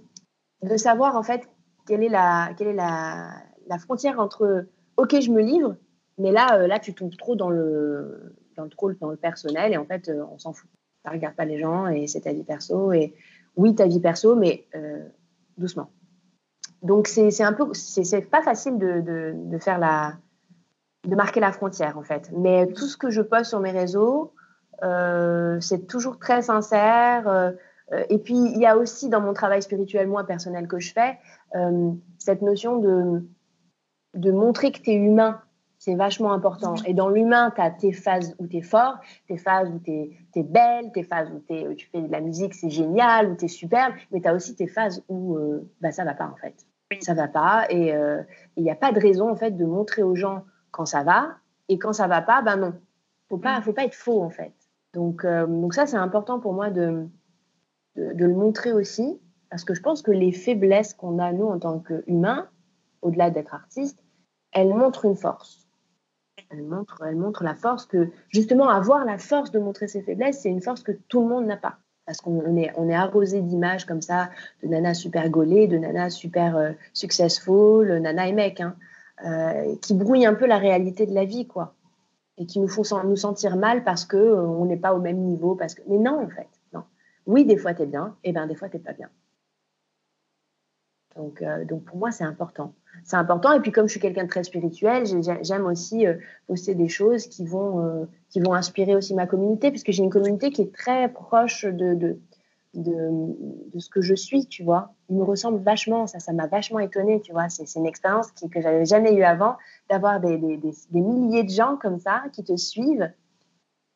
de savoir, en fait, quelle est la, quelle est la, frontière entre OK, je me livre, mais là, là, tu tombes trop dans le, dans le, dans le personnel et en fait, on s'en fout. Ça regarde pas les gens et c'est ta vie perso. Et oui, ta vie perso, mais doucement. Donc, c'est un peu, c'est pas facile de, de, faire la, de marquer la frontière en fait. Mais tout ce que je poste sur mes réseaux, euh, c'est toujours très sincère. Euh, et puis, il y a aussi dans mon travail spirituel, moi, personnel que je fais, euh, cette notion de, de montrer que tu es humain. C'est vachement important. Et dans l'humain, tu as tes phases où tu es fort, tes phases où tu es, belle, tes phases où, tu fais de la musique, c'est génial, où tu es superbe, mais tu as aussi tes phases où bah, ça va pas en fait. Ça va pas. Et il n'y a pas de raison en fait de montrer aux gens quand ça va, et quand ça va pas, ben non. Faut pas, faut pas être faux en fait. Donc, euh, donc ça, c'est important pour moi de, de, le montrer aussi, parce que je pense que les faiblesses qu'on a, nous, en tant qu'humains, au-delà d'être artistes, elles montrent une force. Elles montrent, elles montrent la force que, justement, avoir la force de montrer ses faiblesses, c'est une force que tout le monde n'a pas. Parce qu'on est, on est arrosé d'images comme ça, de nana super gaulée, de nana super euh, successful, nana et mec. Hein. Euh, qui brouillent un peu la réalité de la vie, quoi. Et qui nous font nous sentir mal parce qu'on euh, on n'est pas au même niveau. Parce que... Mais non, en fait. Non. Oui, des fois, tu es bien, et bien des fois, tu pas bien. Donc, euh, donc pour moi, c'est important. C'est important. Et puis, comme je suis quelqu'un de très spirituel, j'aime aussi poster des choses qui vont, qui vont inspirer aussi ma communauté, puisque j'ai une communauté qui est très proche de, de, ce que je suis, tu vois. Il me ressemble vachement, ça, ça m'a vachement étonnée, tu vois. C'est une expérience qui, que j'avais jamais eue avant, d'avoir des, des, des, milliers de gens comme ça qui te suivent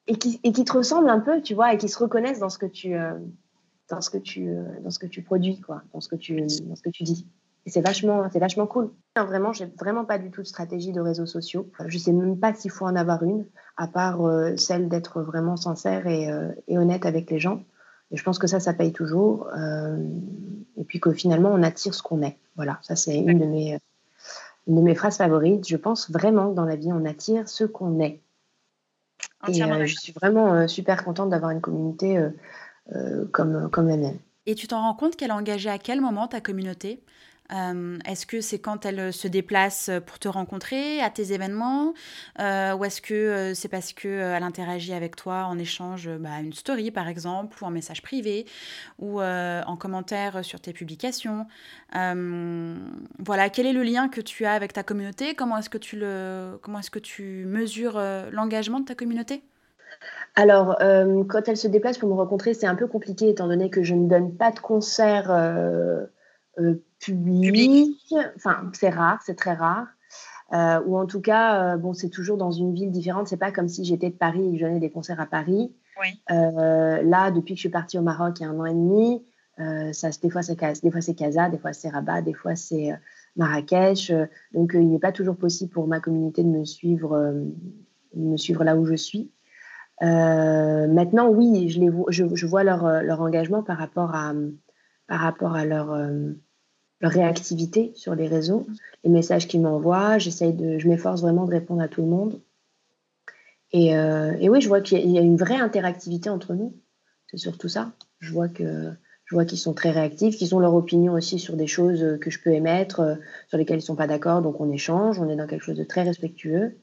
et qui, et qui, te ressemblent un peu, tu vois, et qui se reconnaissent dans ce que tu, euh, dans ce que tu, euh, dans ce que tu produis, quoi, dans ce que tu, dans ce que tu dis. C'est vachement, c'est vachement cool. vraiment, j'ai vraiment pas du tout de stratégie de réseaux sociaux. Je sais même pas s'il faut en avoir une, à part euh, celle d'être vraiment sincère et honnête avec les gens. Et je pense que ça, ça paye toujours. Euh, et puis que finalement, on attire ce qu'on est. Voilà, ça, c'est une, de mes, une de mes phrases favorites. Je pense vraiment que dans la vie, on attire ce qu'on est. Et euh, je suis vraiment euh, super contente d'avoir une communauté comme, comme la mienne. Et tu t'en rends compte qu'elle a engagé à quel moment ta communauté? Euh, est-ce que c'est quand elle se déplace pour te rencontrer à tes événements euh, Ou est-ce que euh, c'est parce qu'elle interagit avec toi en échange bah, une story par exemple, ou en message privé, ou en commentaire sur tes publications? Voilà, quel est le lien que tu as avec ta communauté? Comment est-ce que tu, le, comment est-ce que tu mesures l'engagement de ta communauté? Alors, quand elle se déplace pour me rencontrer, c'est un peu compliqué étant donné que je ne donne pas de concert public. Enfin, c'est rare, c'est très rare. Euh, ou en tout cas, euh, bon, c'est toujours dans une ville différente. C'est pas comme si j'étais de Paris et que je donnais des concerts à Paris. Euh, là, depuis que je suis partie au Maroc il y a un an et demi, ça, des fois c'est des fois c'est Casa, des fois c'est Rabat, des fois c'est Marrakech. donc, il n'est pas toujours possible pour ma communauté de me suivre, me suivre là où je suis. maintenant, oui, je, les je, je vois leur, leur, engagement par rapport à, par rapport à leur leur réactivité sur les réseaux, les messages qu'ils m'envoient. J'essaye de, je m'efforce vraiment de répondre à tout le monde. Et, euh, oui, je vois qu'il y a une vraie interactivité entre nous. C'est surtout ça. Je vois que je vois qu'ils sont très réactifs, qu'ils ont leur opinion aussi sur des choses que je peux émettre, euh, sur lesquelles ils sont pas d'accord. Donc on échange, on est dans quelque chose de très respectueux.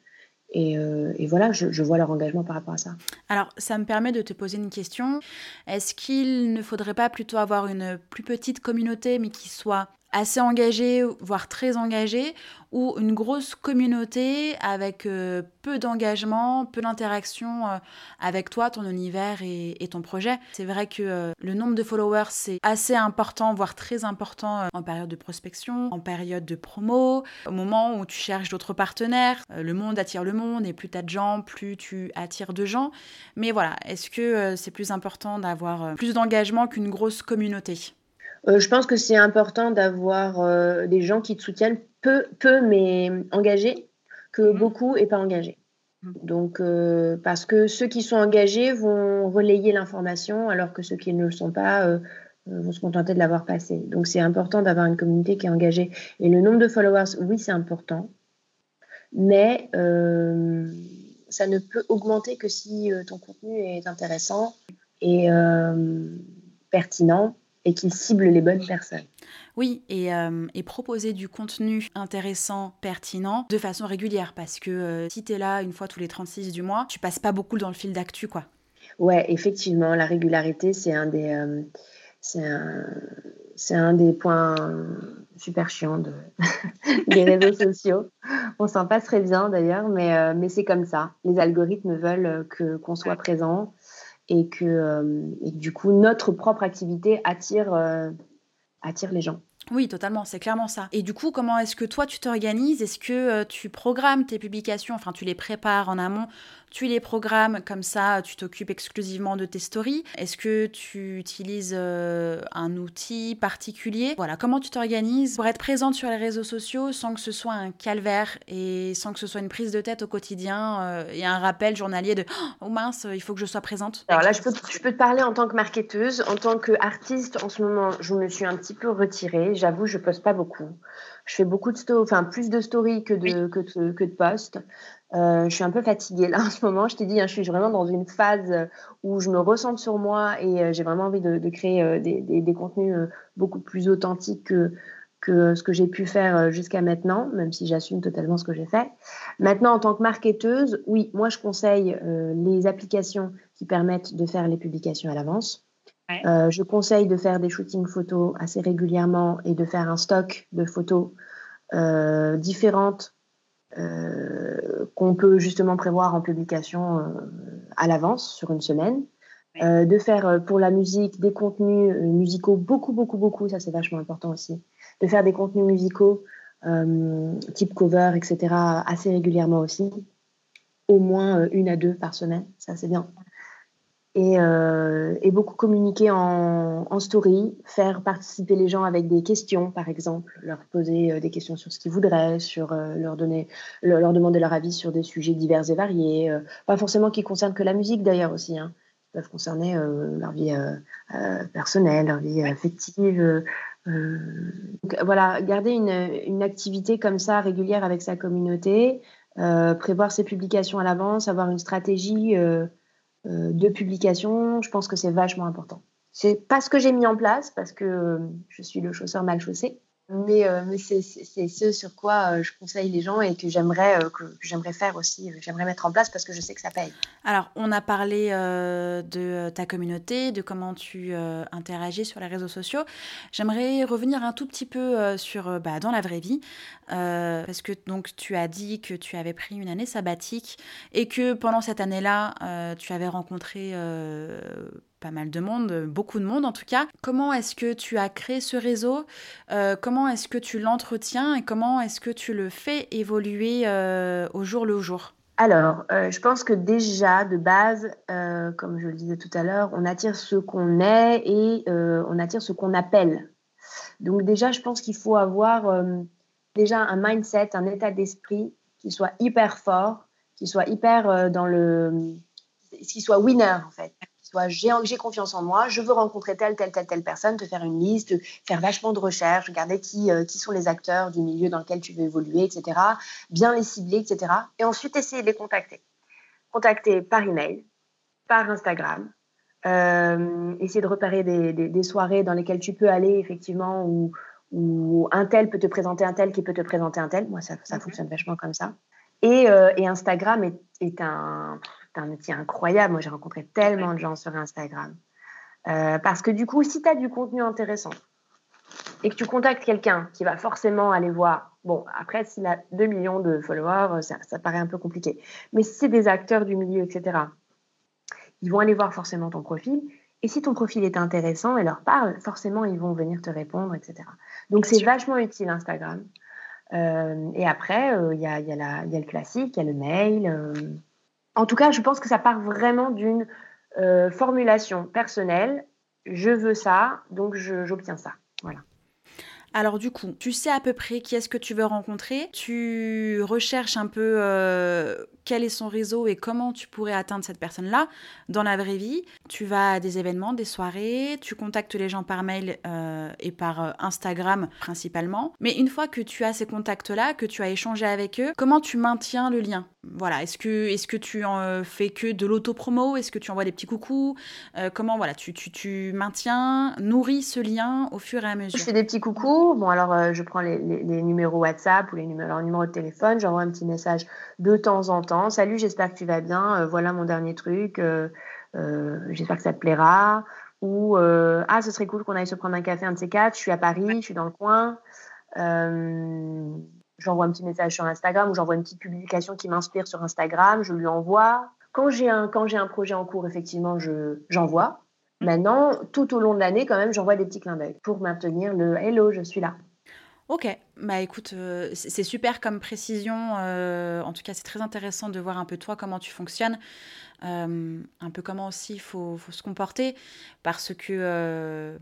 Et, euh, et, voilà, je, vois leur engagement par rapport à ça. Alors, ça me permet de te poser une question. Est-ce qu'il ne faudrait pas plutôt avoir une plus petite communauté, mais qui soit assez engagé, voire très engagé, ou une grosse communauté avec euh, peu d'engagement, peu d'interaction euh, avec toi, ton univers et, ton projet. C'est vrai que euh, le nombre de followers, c'est assez important, voire très important en période de prospection, en période de promo, au moment où tu cherches d'autres partenaires. le monde attire le monde et plus tu as de gens, plus tu attires de gens. Mais voilà, est-ce que c'est plus important d'avoir plus d'engagement qu'une grosse communauté? Euh, je pense que c'est important d'avoir euh, des gens qui te soutiennent peu, peu mais engagés, que mhm. beaucoup et pas engagés. Mhm. Donc, euh, parce que ceux qui sont engagés vont relayer l'information, alors que ceux qui ne le sont pas vont se contenter de l'avoir passé. Donc, c'est important d'avoir une communauté qui est engagée. Et le nombre de followers, oui, c'est important, mais ça ne peut augmenter que si ton contenu est intéressant et pertinent et qu'il cible les bonnes personnes. Oui, et, et, proposer du contenu intéressant, pertinent, de façon régulière, parce que si tu es là une fois tous les 36 du mois, tu passes pas beaucoup dans le fil d'actu, quoi. Ouais, effectivement, la régularité, c'est un des, c'est un, c'est un des points super chiants de, des réseaux sociaux. On s'en passe très bien d'ailleurs, mais, euh, mais c'est comme ça. Les algorithmes veulent que, qu'on soit présent et que, euh, et du coup, notre propre activité attire, euh, attire les gens. Oui, totalement, c'est clairement ça. Et du coup, comment est-ce que toi tu t'organises? Est-ce que tu programmes tes publications, enfin tu les prépares en amont tu les programmes comme ça, tu t'occupes exclusivement de tes stories. Est-ce que tu utilises euh, un outil particulier? Voilà, comment tu t'organises pour être présente sur les réseaux sociaux sans que ce soit un calvaire et sans que ce soit une prise de tête au quotidien euh, et un rappel journalier de oh mince, il faut que je sois présente Alors là, je peux, je peux te parler en tant que marketeuse, en tant qu'artiste. En ce moment, je me suis un petit peu retirée. J'avoue, je poste pas beaucoup. Je fais beaucoup de stories, enfin plus de stories que de, que de, que de posts. Euh, je suis un peu fatiguée là en ce moment. Je t'ai dit, hein, je suis vraiment dans une phase où je me ressens sur moi et euh, j'ai vraiment envie de, de créer euh, des, des, des, contenus beaucoup plus authentiques que, que ce que j'ai pu faire jusqu'à maintenant, même si j'assume totalement ce que j'ai fait. Maintenant, en tant que marketeuse, oui, moi je conseille les applications qui permettent de faire les publications à l'avance. Ouais. je conseille de faire des shootings photos assez régulièrement et de faire un stock de photos différentes euh, qu'on peut justement prévoir en publication euh, à l'avance sur une semaine. Euh, de faire pour la musique des contenus musicaux beaucoup, beaucoup, beaucoup, ça c'est vachement important aussi. De faire des contenus musicaux type cover, etc., assez régulièrement aussi. Au moins une à deux par semaine, ça c'est bien. Euh, et, beaucoup communiquer en, story, faire participer les gens avec des questions, par exemple, leur poser euh, des questions sur ce qu'ils voudraient, sur euh, leur donner, leur demander leur avis sur des sujets divers et variés, pas forcément qui concernent que la musique d'ailleurs aussi, hein. Ils peuvent concerner leur vie personnelle, leur vie affective. voilà, garder une, une, activité comme ça régulière avec sa communauté, prévoir ses publications à l'avance, avoir une stratégie de publication, je pense que c'est vachement important. C'est pas ce que j'ai mis en place parce que euh, je suis le chausseur mal chaussé, mais, euh, c'est ce sur quoi je conseille les gens et que j'aimerais que, j'aimerais faire aussi, j'aimerais mettre en place parce que je sais que ça paye. Alors, on a parlé de ta communauté, de comment tu interagis sur les réseaux sociaux. J'aimerais revenir un tout petit peu sur bah, dans la vraie vie, parce que donc tu as dit que tu avais pris une année sabbatique et que pendant cette année-là, tu avais rencontré pas mal de monde, beaucoup de monde en tout cas. Comment est-ce que tu as créé ce réseau euh, Comment est-ce que tu l'entretiens et comment est-ce que tu le fais évoluer euh, au jour le jour? Alors, euh, je pense que déjà, de base, comme je le disais tout à l'heure, on attire ce qu'on est et on attire ce qu'on appelle. Donc déjà, je pense qu'il faut avoir déjà un mindset, un état d'esprit qui soit hyper fort, qui soit hyper dans le... qui soit winner en fait j'ai confiance en moi, je veux rencontrer telle, telle, telle, telle personne, te faire une liste, faire vachement de recherches, regarder qui, euh, qui sont les acteurs du milieu dans lequel tu veux évoluer, etc. Bien les cibler, etc. Et ensuite, essayer de les contacter. Contacter par email, par Instagram, euh, essayer de repérer des, des, soirées dans lesquelles tu peux aller, effectivement, où, où, un tel peut te présenter un tel qui peut te présenter un tel. Moi, ça, ça mhm. fonctionne vachement comme ça. Et, euh, et Instagram est, est un un outil incroyable. Moi, j'ai rencontré tellement de gens sur Instagram. Euh, parce que du coup, si tu as du contenu intéressant et que tu contactes quelqu'un qui va forcément aller voir, bon, après, s'il a 2 millions de followers, ça, ça paraît un peu compliqué. Mais si c'est des acteurs du milieu, etc., ils vont aller voir forcément ton profil. Et si ton profil est intéressant et leur parle, forcément, ils vont venir te répondre, etc. Donc, c'est vachement utile Instagram. Euh, et après, euh, il y, a, y, y, a, le classique, il y a le mail en tout cas, je pense que ça part vraiment d'une euh, formulation personnelle. Je veux ça, donc j'obtiens ça. Voilà. Alors du coup, tu sais à peu près qui est-ce que tu veux rencontrer, tu recherches un peu euh, quel est son réseau et comment tu pourrais atteindre cette personne-là dans la vraie vie. Tu vas à des événements, des soirées, tu contactes les gens par mail euh, et par Instagram principalement. Mais une fois que tu as ces contacts-là, que tu as échangé avec eux, comment tu maintiens le lien? Voilà, est-ce que, est que tu en fais que de l'auto-promo? Est-ce que tu envoies des petits coucous? Comment voilà, tu, tu, tu, maintiens, nourris ce lien au fur et à mesure? Je fais des petits coucous. Bon, alors je prends les, les, numéros WhatsApp ou les numéros, numéro de téléphone, j'envoie un petit message de temps en temps. Salut, j'espère que tu vas bien. voilà mon dernier truc. j'espère que ça te plaira. Ou ah, ce serait cool qu'on aille se prendre un café, un de ces quatre. Je suis à Paris, je suis dans le coin. Euh, j'envoie un petit message sur Instagram ou j'envoie une petite publication qui m'inspire sur Instagram, je lui envoie. Quand j'ai un, quand j'ai un projet en cours, effectivement, je, j'envoie. Maintenant, tout au long de l'année, quand même, j'envoie des petits clins d'œil pour maintenir le hello, je suis là. Ok, bah écoute, euh, c'est super comme précision. Euh, en tout cas, c'est très intéressant de voir un peu toi comment tu fonctionnes, un peu comment aussi il faut, faut, se comporter, parce que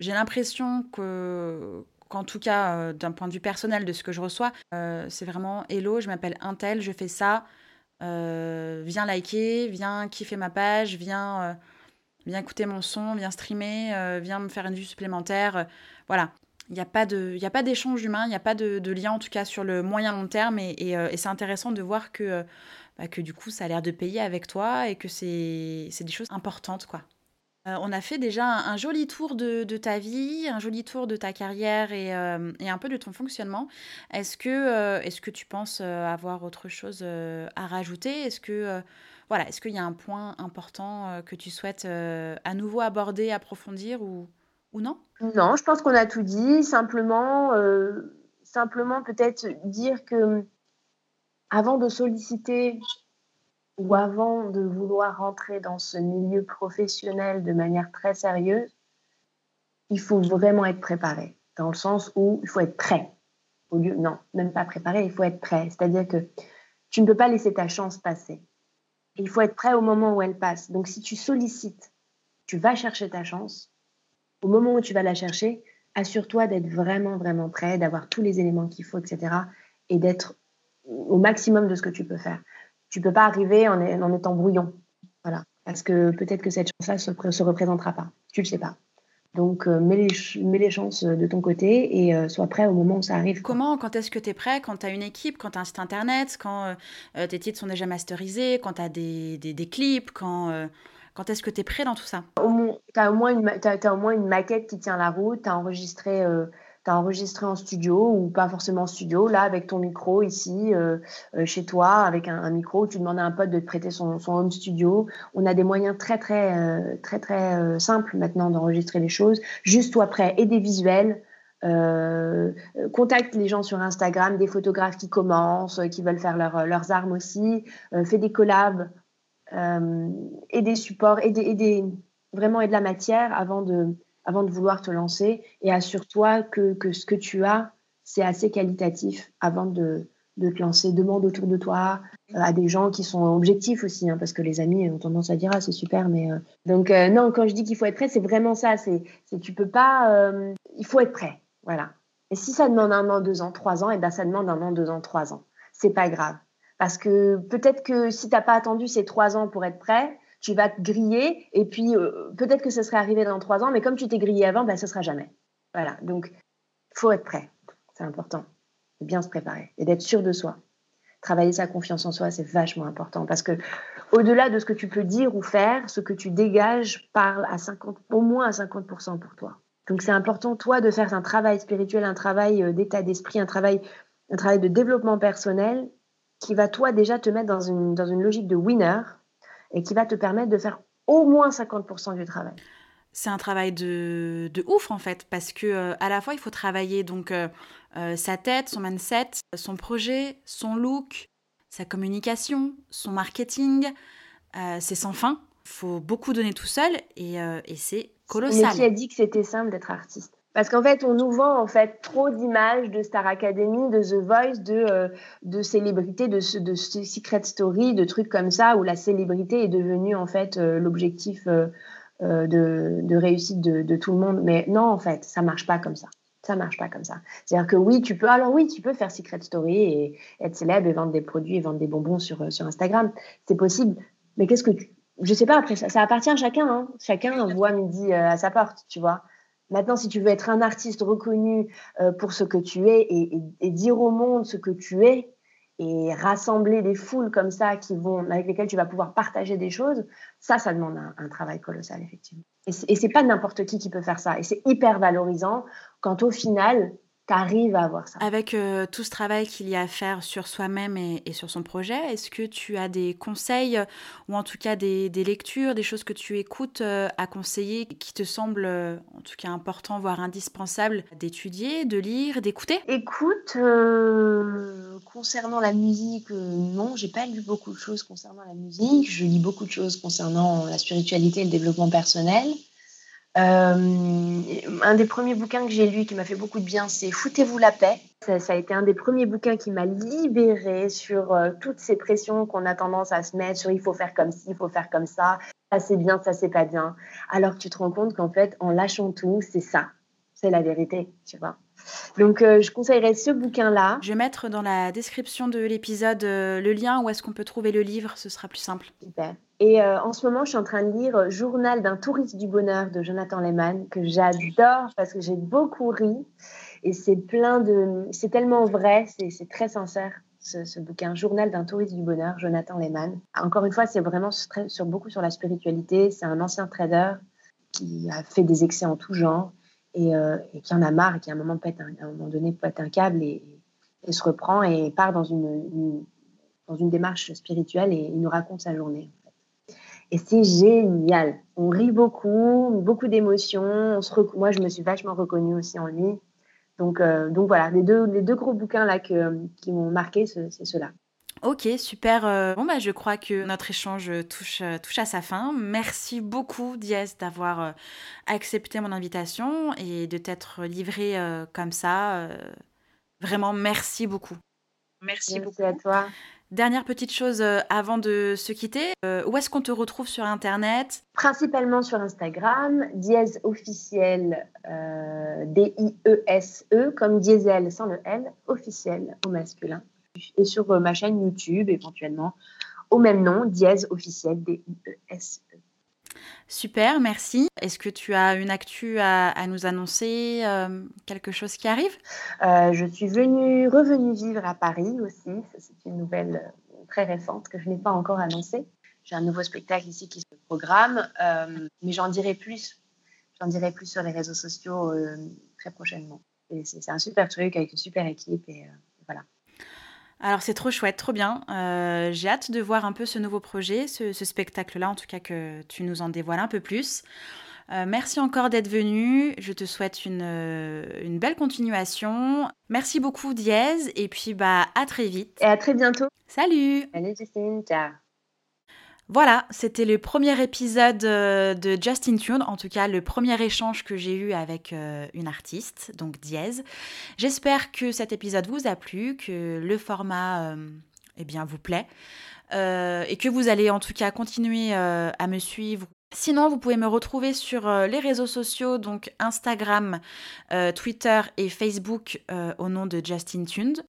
j'ai l'impression que en tout cas, euh, d'un point de vue personnel de ce que je reçois, euh, c'est vraiment Hello, je m'appelle Intel, je fais ça. Euh, viens liker, viens kiffer ma page, viens, viens écouter mon son, viens streamer, viens me faire une vue supplémentaire. voilà. Il n'y a pas d'échange humain, il n'y a pas de, lien en tout cas sur le moyen long terme et, c'est intéressant de voir que, bah, que du coup ça a l'air de payer avec toi et que c'est des choses importantes quoi. Euh, on a fait déjà un, joli tour de, ta vie, un joli tour de ta carrière et, euh, un peu de ton fonctionnement. Est-ce que, euh, est que tu penses avoir autre chose à rajouter? Est-ce que voilà, est-ce qu'il y a un point important que tu souhaites à nouveau aborder, approfondir ou, ou non? Non, je pense qu'on a tout dit. Simplement, simplement peut-être dire que avant de solliciter ou avant de vouloir rentrer dans ce milieu professionnel de manière très sérieuse, il faut vraiment être préparé, dans le sens où il faut être prêt. Au lieu, non, même pas préparé, il faut être prêt. C'est-à-dire que tu ne peux pas laisser ta chance passer. Il faut être prêt au moment où elle passe. Donc si tu sollicites, tu vas chercher ta chance, au moment où tu vas la chercher, assure-toi d'être vraiment, vraiment prêt, d'avoir tous les éléments qu'il faut, etc. Et d'être au maximum de ce que tu peux faire tu peux pas arriver en, en étant brouillon. Voilà. Parce que peut-être que cette chance-là se, se représentera pas. Tu le sais pas. Donc, euh, mets, les, mets, les, chances de ton côté et euh, sois prêt au moment où ça arrive. Comment, quand est-ce que tu es prêt? Quand tu as une équipe, quand tu as un site internet, quand euh, tes titres sont déjà masterisés, quand tu as des, des, des, clips, quand, quand est-ce que tu es prêt dans tout ça? Tu as, au moins une, as, au moins une maquette qui tient la route, tu as enregistré tu as enregistré en studio ou pas forcément en studio, là avec ton micro ici euh, euh, chez toi avec un, micro, tu demandes à un pote de te prêter son, home studio. On a des moyens très très euh, très très, simples maintenant d'enregistrer les choses. Juste toi prêt et des visuels. contacte les gens sur Instagram, des photographes qui commencent, qui veulent faire leurs armes aussi, fais des collabs et des supports et, des, vraiment et de la matière avant de, avant de vouloir te lancer et assure-toi que, que, ce que tu as, c'est assez qualitatif avant de, de, te lancer. Demande autour de toi euh, à des gens qui sont objectifs aussi, hein, parce que les amis ont tendance à dire ah c'est super, mais euh, donc euh, non quand je dis qu'il faut être prêt, c'est vraiment ça. C'est tu peux pas, il faut être prêt, voilà. Et si ça demande un an, deux ans, trois ans, et eh ben ça demande un an, deux ans, trois ans. C'est pas grave, parce que peut-être que si t'as pas attendu ces trois ans pour être prêt, tu vas te griller et puis euh, peut-être que ce serait arrivé dans trois ans, mais comme tu t'es grillé avant, ben, ce sera jamais. Voilà, donc faut être prêt, c'est important, de bien se préparer et d'être sûr de soi. Travailler sa confiance en soi, c'est vachement important parce que au-delà de ce que tu peux dire ou faire, ce que tu dégages parle à 50, au moins à 50% pour toi. Donc c'est important, toi, de faire un travail spirituel, un travail euh, d'état d'esprit, un travail, un travail de développement personnel qui va, toi, déjà te mettre dans une, dans une logique de winner et qui va te permettre de faire au moins 50% du travail. C'est un travail de, de, ouf en fait, parce que euh, à la fois il faut travailler donc euh, euh, sa tête, son mindset, son projet, son look, sa communication, son marketing, c'est sans fin. Il faut beaucoup donner tout seul et, et c'est colossal. Mais qui a dit que c'était simple d'être artiste? Parce qu'en fait, on nous vend en fait trop d'images de Star Academy, de The Voice, de, euh, de célébrités, de, de Secret Story, de trucs comme ça, où la célébrité est devenue en fait euh, l'objectif euh, de, de, réussite de, de, tout le monde. Mais non, en fait, ça marche pas comme ça. Ça marche pas comme ça. C'est-à-dire que oui, tu peux. Alors oui, tu peux faire Secret Story et être célèbre et vendre des produits et vendre des bonbons sur, sur Instagram. C'est possible. Mais qu'est-ce que tu. Je sais pas, après, ça, ça appartient à chacun. Hein. Chacun voit midi à sa porte, tu vois. Maintenant, si tu veux être un artiste reconnu euh, pour ce que tu es et, dire au monde ce que tu es, et rassembler des foules comme ça qui vont, avec lesquelles tu vas pouvoir partager des choses, ça, ça demande un, travail colossal, effectivement. Et c'est pas n'importe qui qui peut faire ça. Et c'est hyper valorisant quand au final, tu arrives à avoir ça. Avec euh, tout ce travail qu'il y a à faire sur soi-même et, sur son projet, est-ce que tu as des conseils ou en tout cas des, lectures, des choses que tu écoutes euh, à conseiller qui te semblent euh, en tout cas important, voire indispensable d'étudier, de lire, d'écouter? Écoute, concernant la musique, non, j'ai pas lu beaucoup de choses concernant la musique. Je lis beaucoup de choses concernant la spiritualité et le développement personnel. Euh, un des premiers bouquins que j'ai lu qui m'a fait beaucoup de bien, c'est Foutez-vous la paix. Ça, a été un des premiers bouquins qui m'a libérée sur euh, toutes ces pressions qu'on a tendance à se mettre sur il faut faire comme ci, il faut faire comme ça, ça c'est bien, ça c'est pas bien. Alors que tu te rends compte qu'en fait, en lâchant tout, c'est ça, c'est la vérité, tu vois. Donc, euh, je conseillerais ce bouquin-là. Je vais mettre dans la description de l'épisode le lien où est-ce qu'on peut trouver le livre, ce sera plus simple. Super. Et euh, en ce moment, je suis en train de lire Journal d'un touriste du bonheur de Jonathan Lehman, que j'adore parce que j'ai beaucoup ri. Et c'est plein de. C'est tellement vrai, c'est très sincère, ce, bouquin. Journal d'un touriste du bonheur, Jonathan Lehman. Encore une fois, c'est vraiment sur, beaucoup sur la spiritualité. C'est un ancien trader qui a fait des excès en tout genre et, euh, qui en a marre et qui à un moment, pète un, moment donné pète un câble et, se reprend et part dans une, dans une démarche spirituelle et il nous raconte sa journée. Et c'est génial. On rit beaucoup, beaucoup d'émotions. Moi, je me suis vachement reconnue aussi en lui. Donc, euh, donc voilà, les deux, les deux gros bouquins là qui m'ont marqué, c'est ceux-là. Ok, super. Euh, bon, bah, je crois que notre échange touche, touche à sa fin. Merci beaucoup, Diaz, d'avoir accepté mon invitation et de t'être livré comme ça. Vraiment, merci beaucoup. Merci, merci beaucoup à toi. Dernière petite chose euh, avant de se quitter, euh, où est-ce qu'on te retrouve sur Internet? Principalement sur Instagram, dièse officiel, euh, D-I-E-S-E, comme diesel sans le L, officiel au masculin. Et sur ma chaîne YouTube, éventuellement, au même nom, dièse officiel, D-I-E-S-E. Super, merci. Est-ce que tu as une actu à, nous annoncer, euh, quelque chose qui arrive? Euh, Je suis venue, revenue vivre à Paris aussi. C'est une nouvelle euh, très récente que je n'ai pas encore annoncée. J'ai un nouveau spectacle ici qui se programme, mais j'en dirai plus. J'en dirai plus sur les réseaux sociaux très prochainement. C'est un super truc avec une super équipe et voilà. Alors c'est trop chouette, trop bien. Euh, j'ai hâte de voir un peu ce nouveau projet, ce, spectacle-là, en tout cas que tu nous en dévoiles un peu plus. Euh, merci encore d'être venu. Je te souhaite une, euh, une, belle continuation. Merci beaucoup, Diez. Et puis, bah, à très vite. Et à très bientôt. Salut. Salut, Justine. Ciao. Voilà, c'était le premier épisode euh, de Justin Tune, en tout cas le premier échange que j'ai eu avec euh, une artiste, donc Diez. J'espère que cet épisode vous a plu, que le format euh, eh bien, vous plaît, et que vous allez en tout cas continuer à me suivre. Sinon, vous pouvez me retrouver sur les réseaux sociaux, donc Instagram, Twitter et Facebook au nom de Justin Tuned.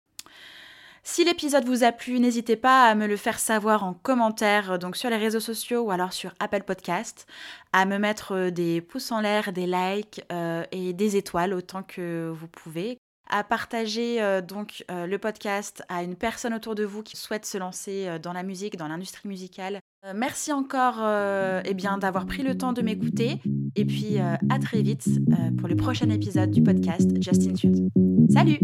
Si l'épisode vous a plu, n'hésitez pas à me le faire savoir en commentaire, euh, donc sur les réseaux sociaux ou alors sur Apple Podcast, à me mettre euh, des pouces en l'air, des likes euh, et des étoiles autant que vous pouvez à partager donc le podcast à une personne autour de vous qui souhaite se lancer dans la musique, dans l'industrie musicale. merci encore eh bien d'avoir pris le temps de m'écouter et puis à très vite pour le prochain épisode du podcast Justin Tunes. Salut